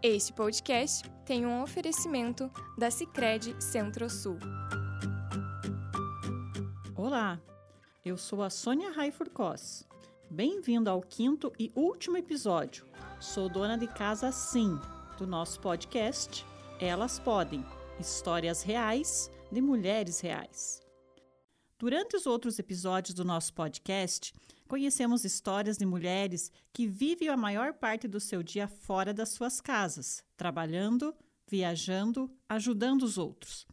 Este podcast tem um oferecimento da Sicredi Centro-Sul. Olá, eu sou a Sônia Raifurcós. Bem-vindo ao quinto e último episódio. Sou dona de casa sim, do nosso podcast Elas Podem, histórias reais de mulheres reais. Durante os outros episódios do nosso podcast, conhecemos histórias de mulheres que vivem a maior parte do seu dia fora das suas casas, trabalhando, viajando, ajudando os outros.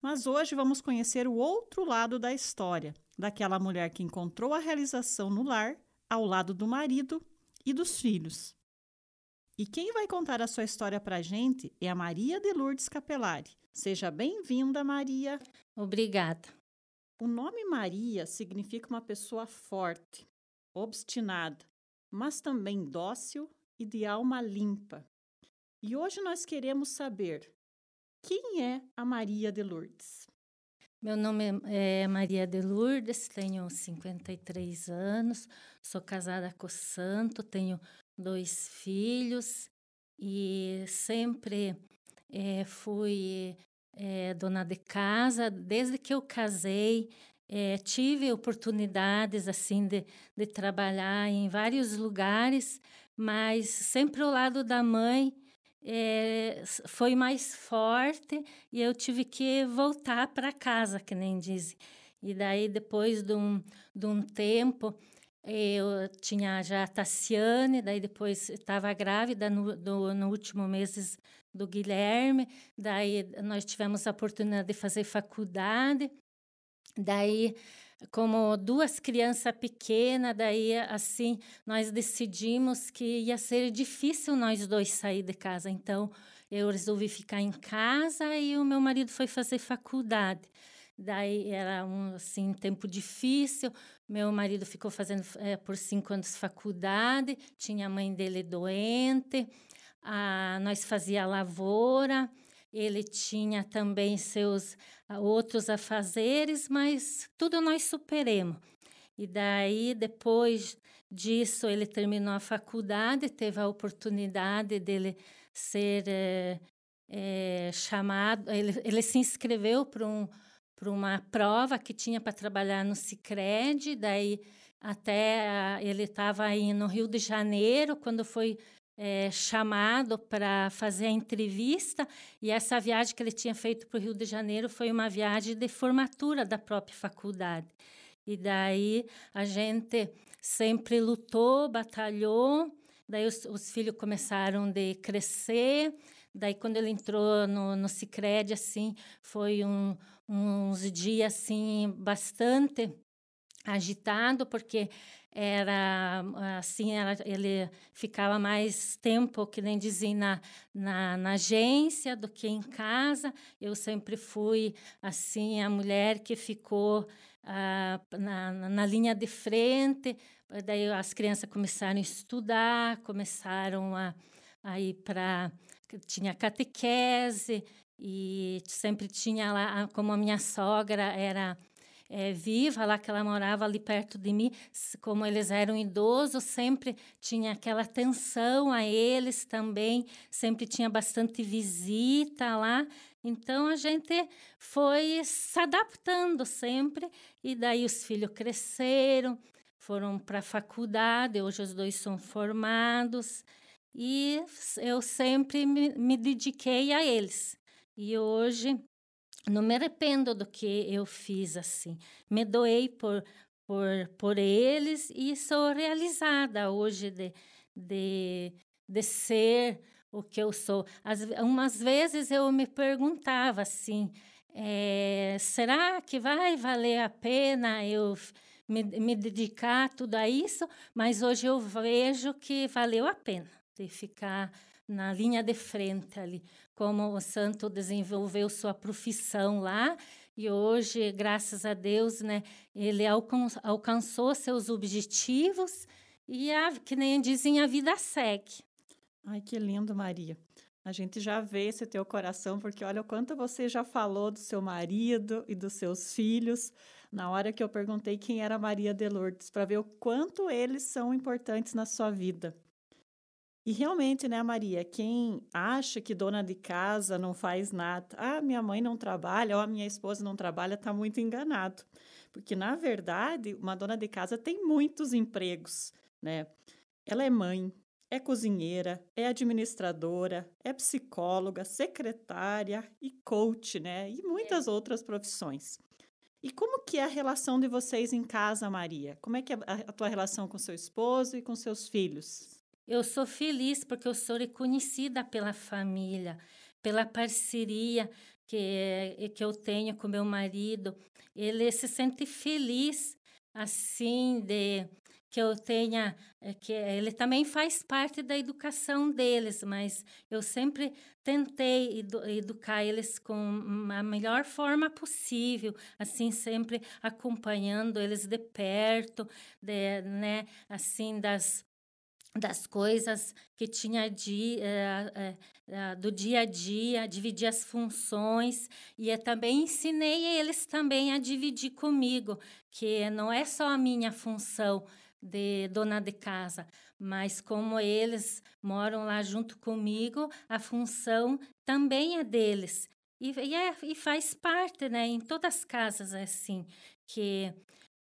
Mas hoje vamos conhecer o outro lado da história, daquela mulher que encontrou a realização no lar, ao lado do marido e dos filhos. E quem vai contar a sua história para a gente é a Maria de Lourdes Capelari. Seja bem-vinda, Maria. Obrigada. O nome Maria significa uma pessoa forte, obstinada, mas também dócil e de alma limpa. E hoje nós queremos saber quem é a Maria de Lourdes. Meu nome é Maria de Lourdes, tenho 53 anos, sou casada com o santo, tenho dois filhos e sempre é, fui é, dona de casa. Desde que eu casei, é, tive oportunidades assim de, de trabalhar em vários lugares, mas sempre ao lado da mãe é, foi mais forte e eu tive que voltar para casa, que nem dizem. E daí, depois de um, de um tempo, eu tinha já a Tassiane, daí depois estava grávida no, do, no último mês do Guilherme, daí nós tivemos a oportunidade de fazer faculdade, daí como duas crianças pequenas, daí assim nós decidimos que ia ser difícil nós dois sair de casa, então eu resolvi ficar em casa e o meu marido foi fazer faculdade. Daí era um assim tempo difícil. Meu marido ficou fazendo é, por cinco anos faculdade. Tinha a mãe dele doente. Ah, nós fazia lavoura. Ele tinha também seus ah, outros afazeres, mas tudo nós superemos. E daí, depois disso, ele terminou a faculdade, teve a oportunidade dele ser é, é, chamado, ele, ele se inscreveu para um, uma prova que tinha para trabalhar no Sicredi, daí até ele estava aí no Rio de Janeiro quando foi é, chamado para fazer a entrevista e essa viagem que ele tinha feito para o Rio de Janeiro foi uma viagem de formatura da própria faculdade. E daí a gente sempre lutou, batalhou, daí os, os filhos começaram a crescer, Daí, quando ele entrou no, no Cicred, assim, foi um, uns dias, assim, bastante agitado, porque era assim, era, ele ficava mais tempo, que nem dizem, na, na, na, agência do que em casa. Eu sempre fui, assim, a mulher que ficou ah, na, na linha de frente. Daí as crianças começaram a estudar, começaram a, a ir para tinha catequese e sempre tinha lá, como a minha sogra era é, viva lá, que ela morava ali perto de mim, como eles eram idosos, sempre tinha aquela atenção a eles também, sempre tinha bastante visita lá. Então a gente foi se adaptando sempre, e daí os filhos cresceram, foram para a faculdade, hoje os dois são formados. E eu sempre me, me dediquei a eles. E hoje não me arrependo do que eu fiz assim. Me doei por, por, por eles e sou realizada hoje de, de, de ser o que eu sou. As, umas vezes eu me perguntava assim: é, será que vai valer a pena eu me, me dedicar tudo a isso? Mas hoje eu vejo que valeu a pena de ficar na linha de frente ali, como o santo desenvolveu sua profissão lá e hoje, graças a Deus, né, ele alcan alcançou seus objetivos e a, que nem dizem, a vida segue. Ai, que lindo, Maria. A gente já vê esse teu coração, porque olha o quanto você já falou do seu marido e dos seus filhos na hora que eu perguntei quem era Maria de Lourdes, para ver o quanto eles são importantes na sua vida. E realmente, né, Maria, quem acha que dona de casa não faz nada, ah, minha mãe não trabalha ou a minha esposa não trabalha, está muito enganado. Porque, na verdade, uma dona de casa tem muitos empregos, né? Ela é mãe, é cozinheira, é administradora, é psicóloga, secretária e coach, né? E muitas é. outras profissões. E como que é a relação de vocês em casa, Maria? Como é que é a, a tua relação com seu esposo e com seus filhos? Eu sou feliz porque eu sou reconhecida pela família, pela parceria que, que eu tenho com meu marido. Ele se sente feliz, assim, de que eu tenha, eh, que ele também faz parte da educação deles, mas eu sempre tentei edu educar eles com a melhor forma possível, assim sempre acompanhando eles de perto, de, né, assim das das coisas que tinha de, é, é, do dia a dia, dividir as funções e também ensinei eles também a dividir comigo, que não é só a minha função de dona de casa, mas como eles moram lá junto comigo, a função também é deles. E, e, é, e faz parte, né? Em todas as casas é assim, que,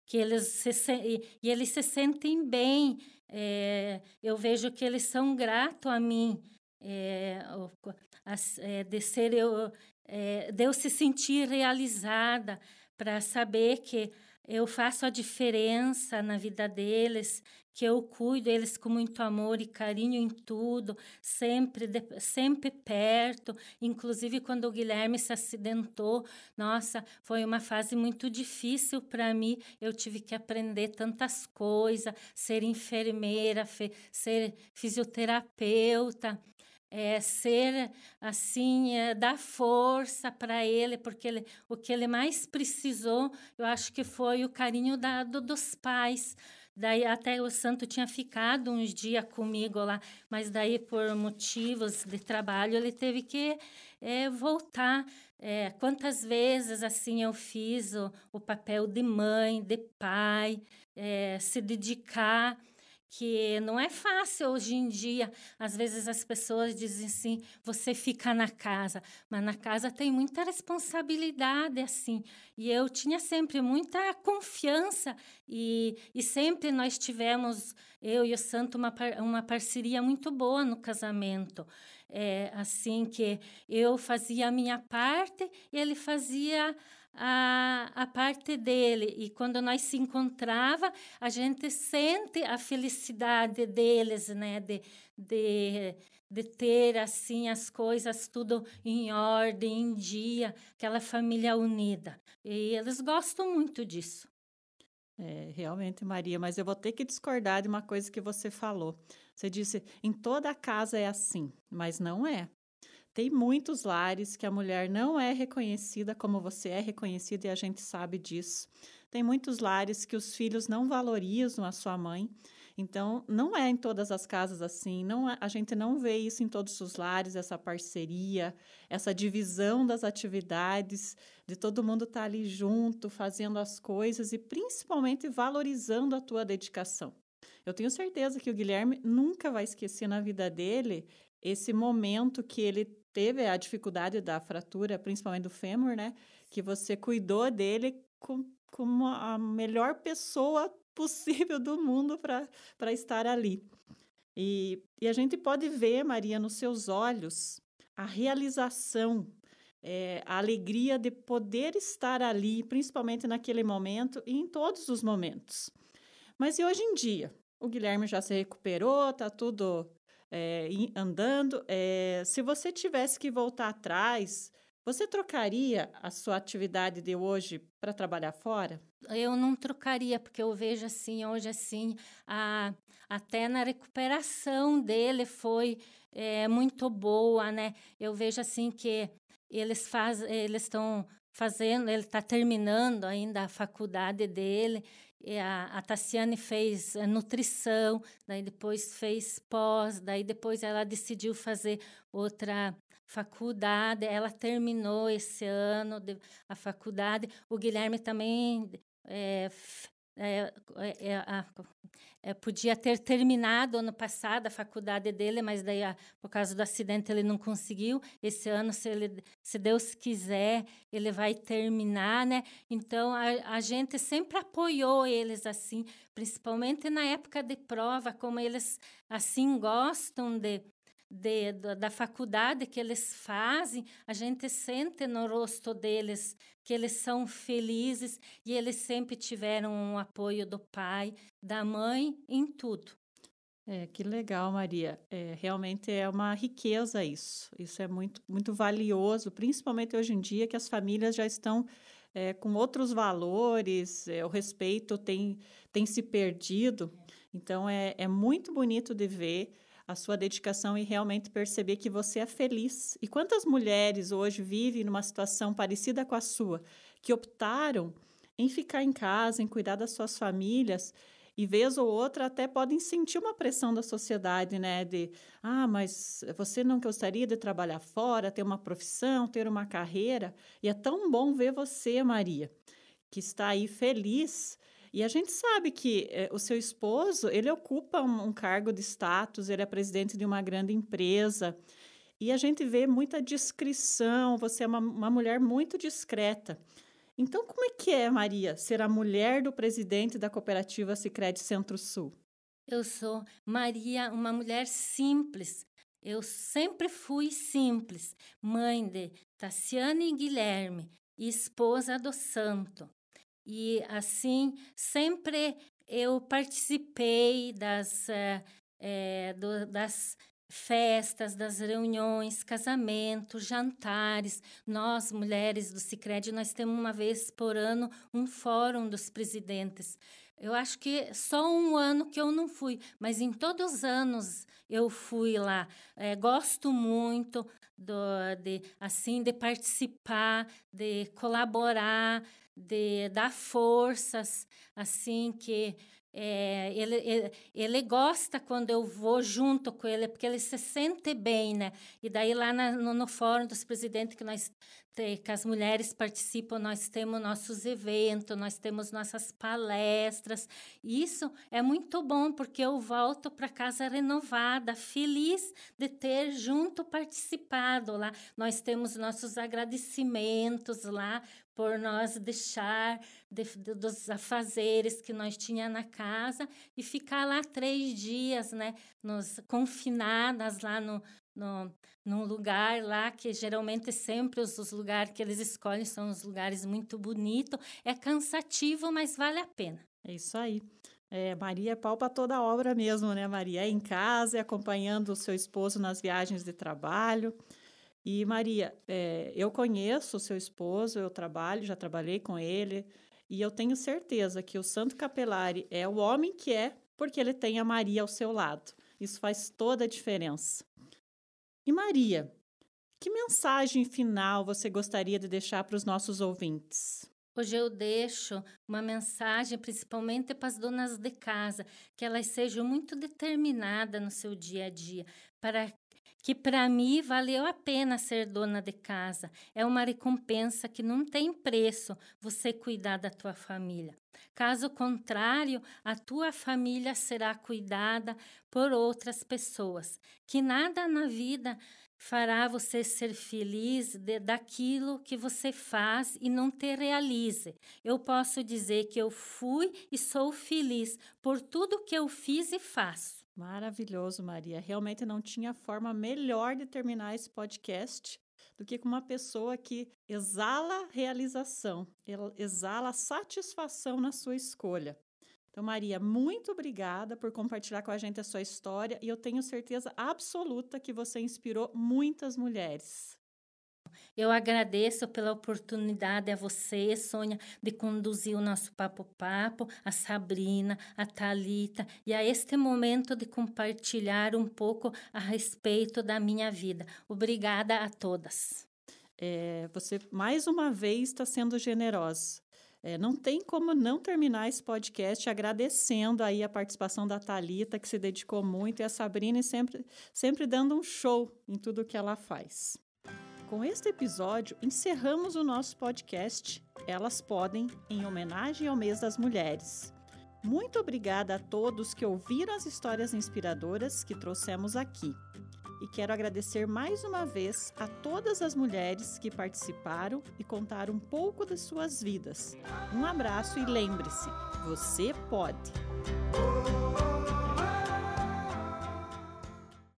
que eles se, e, eles se sentem bem é, eu vejo que eles são gratos a mim, é, de ser eu, é, de eu se sentir realizada, para saber que eu faço a diferença na vida deles, que eu cuido eles com muito amor e carinho em tudo, sempre, sempre perto. Inclusive, quando o Guilherme se acidentou, nossa, foi uma fase muito difícil para mim. Eu tive que aprender tantas coisas, ser enfermeira, ser fisioterapeuta é, ser assim, é, dar força para ele, porque ele, o que ele mais precisou, eu acho que foi o carinho dado dos pais. Daí até o santo tinha ficado uns dias comigo lá, mas daí por motivos de trabalho ele teve que é, voltar. É, quantas vezes assim eu fiz o, o papel de mãe, de pai, é, se dedicar que não é fácil hoje em dia. Às vezes as pessoas dizem assim: você fica na casa, mas na casa tem muita responsabilidade, assim. E eu tinha sempre muita confiança e, e sempre nós tivemos, eu e o Santo, uma, uma parceria muito boa no casamento. É, assim que eu fazia a minha parte e ele fazia a, a parte dele. E quando nós se encontrava, a gente sente a felicidade deles, né? De, de, de ter, assim, as coisas tudo em ordem, em dia, aquela família unida. E eles gostam muito disso. É, realmente, Maria, mas eu vou ter que discordar de uma coisa que você falou. Você disse, em toda casa é assim, mas não é. Tem muitos lares que a mulher não é reconhecida como você é reconhecida e a gente sabe disso. Tem muitos lares que os filhos não valorizam a sua mãe. Então, não é em todas as casas assim, não é, a gente não vê isso em todos os lares, essa parceria, essa divisão das atividades, de todo mundo estar tá ali junto, fazendo as coisas e principalmente valorizando a tua dedicação. Eu tenho certeza que o Guilherme nunca vai esquecer na vida dele esse momento que ele teve a dificuldade da fratura, principalmente do fêmur, né? Que você cuidou dele com, como a melhor pessoa possível do mundo para estar ali. E, e a gente pode ver, Maria, nos seus olhos, a realização, é, a alegria de poder estar ali, principalmente naquele momento e em todos os momentos. Mas e hoje em dia? O Guilherme já se recuperou, tá tudo é, andando. É, se você tivesse que voltar atrás, você trocaria a sua atividade de hoje para trabalhar fora? Eu não trocaria, porque eu vejo assim, hoje assim, a, até na recuperação dele foi é, muito boa, né? Eu vejo assim que eles faz, eles estão fazendo, ele está terminando ainda a faculdade dele a, a Tassiane fez eh, nutrição, daí depois fez pós, daí depois ela decidiu fazer outra faculdade. Ela terminou esse ano de, a faculdade. O Guilherme também é, é, é, a, é, podia ter terminado ano passado a faculdade dele, mas daí, a, por causa do acidente, ele não conseguiu. Esse ano, se, ele, se Deus quiser, ele vai terminar, né? Então, a, a gente sempre apoiou eles assim, principalmente na época de prova, como eles assim gostam de de, da faculdade que eles fazem, a gente sente no rosto deles que eles são felizes e eles sempre tiveram um apoio do pai, da mãe, em tudo. É, que legal, Maria. É, realmente é uma riqueza isso. Isso é muito, muito valioso, principalmente hoje em dia que as famílias já estão é, com outros valores, é, o respeito tem, tem se perdido. Então, é, é muito bonito de ver a sua dedicação e realmente perceber que você é feliz. E quantas mulheres hoje vivem numa situação parecida com a sua, que optaram em ficar em casa, em cuidar das suas famílias, e vez ou outra até podem sentir uma pressão da sociedade, né? De, ah, mas você não gostaria de trabalhar fora, ter uma profissão, ter uma carreira? E é tão bom ver você, Maria, que está aí feliz e a gente sabe que é, o seu esposo, ele ocupa um, um cargo de status, ele é presidente de uma grande empresa. E a gente vê muita discrição, você é uma, uma mulher muito discreta. Então, como é que é, Maria, ser a mulher do presidente da cooperativa Sicredi Centro-Sul? Eu sou Maria, uma mulher simples. Eu sempre fui simples, mãe de Tassiane e Guilherme, e esposa do santo. E assim, sempre eu participei das, é, do, das festas, das reuniões, casamentos, jantares. Nós, mulheres do Sicredi, nós temos uma vez por ano um fórum dos presidentes. Eu acho que só um ano que eu não fui, mas em todos os anos eu fui lá. É, gosto muito do, de assim de participar, de colaborar de dar forças, assim, que é, ele, ele, ele, gosta quando eu vou junto com ele, porque ele se sente bem, né? E daí lá na, no, no, fórum dos presidentes que nós que as mulheres participam, nós temos nossos eventos, nós temos nossas palestras. Isso é muito bom, porque eu volto para casa renovada, feliz de ter junto participado lá. Nós temos nossos agradecimentos lá por nós deixar de, de, dos afazeres que nós tinha na casa e ficar lá três dias, né, nos confinadas lá no, no num lugar lá que geralmente sempre os, os lugares que eles escolhem são os lugares muito bonitos. É cansativo, mas vale a pena. É isso aí. É, Maria é pau para toda obra mesmo, né, Maria? É em casa, é acompanhando o seu esposo nas viagens de trabalho. E Maria, é, eu conheço o seu esposo, eu trabalho, já trabalhei com ele, e eu tenho certeza que o Santo Capelari é o homem que é porque ele tem a Maria ao seu lado. Isso faz toda a diferença. E Maria, que mensagem final você gostaria de deixar para os nossos ouvintes? Hoje eu deixo uma mensagem principalmente para as donas de casa, que elas sejam muito determinadas no seu dia a dia, para que para mim valeu a pena ser dona de casa. É uma recompensa que não tem preço você cuidar da tua família. Caso contrário, a tua família será cuidada por outras pessoas. Que nada na vida fará você ser feliz de, daquilo que você faz e não te realize. Eu posso dizer que eu fui e sou feliz por tudo que eu fiz e faço. Maravilhoso, Maria. Realmente não tinha forma melhor de terminar esse podcast do que com uma pessoa que exala realização, exala satisfação na sua escolha. Então, Maria, muito obrigada por compartilhar com a gente a sua história e eu tenho certeza absoluta que você inspirou muitas mulheres. Eu agradeço pela oportunidade a você, Sônia, de conduzir o nosso papo-papo, a Sabrina, a Talita e a este momento de compartilhar um pouco a respeito da minha vida. Obrigada a todas. É, você mais uma vez está sendo generosa. É, não tem como não terminar esse podcast agradecendo aí a participação da Talita que se dedicou muito e a Sabrina sempre sempre dando um show em tudo que ela faz. Com este episódio, encerramos o nosso podcast Elas Podem, em homenagem ao Mês das Mulheres. Muito obrigada a todos que ouviram as histórias inspiradoras que trouxemos aqui. E quero agradecer mais uma vez a todas as mulheres que participaram e contaram um pouco de suas vidas. Um abraço e lembre-se, você pode!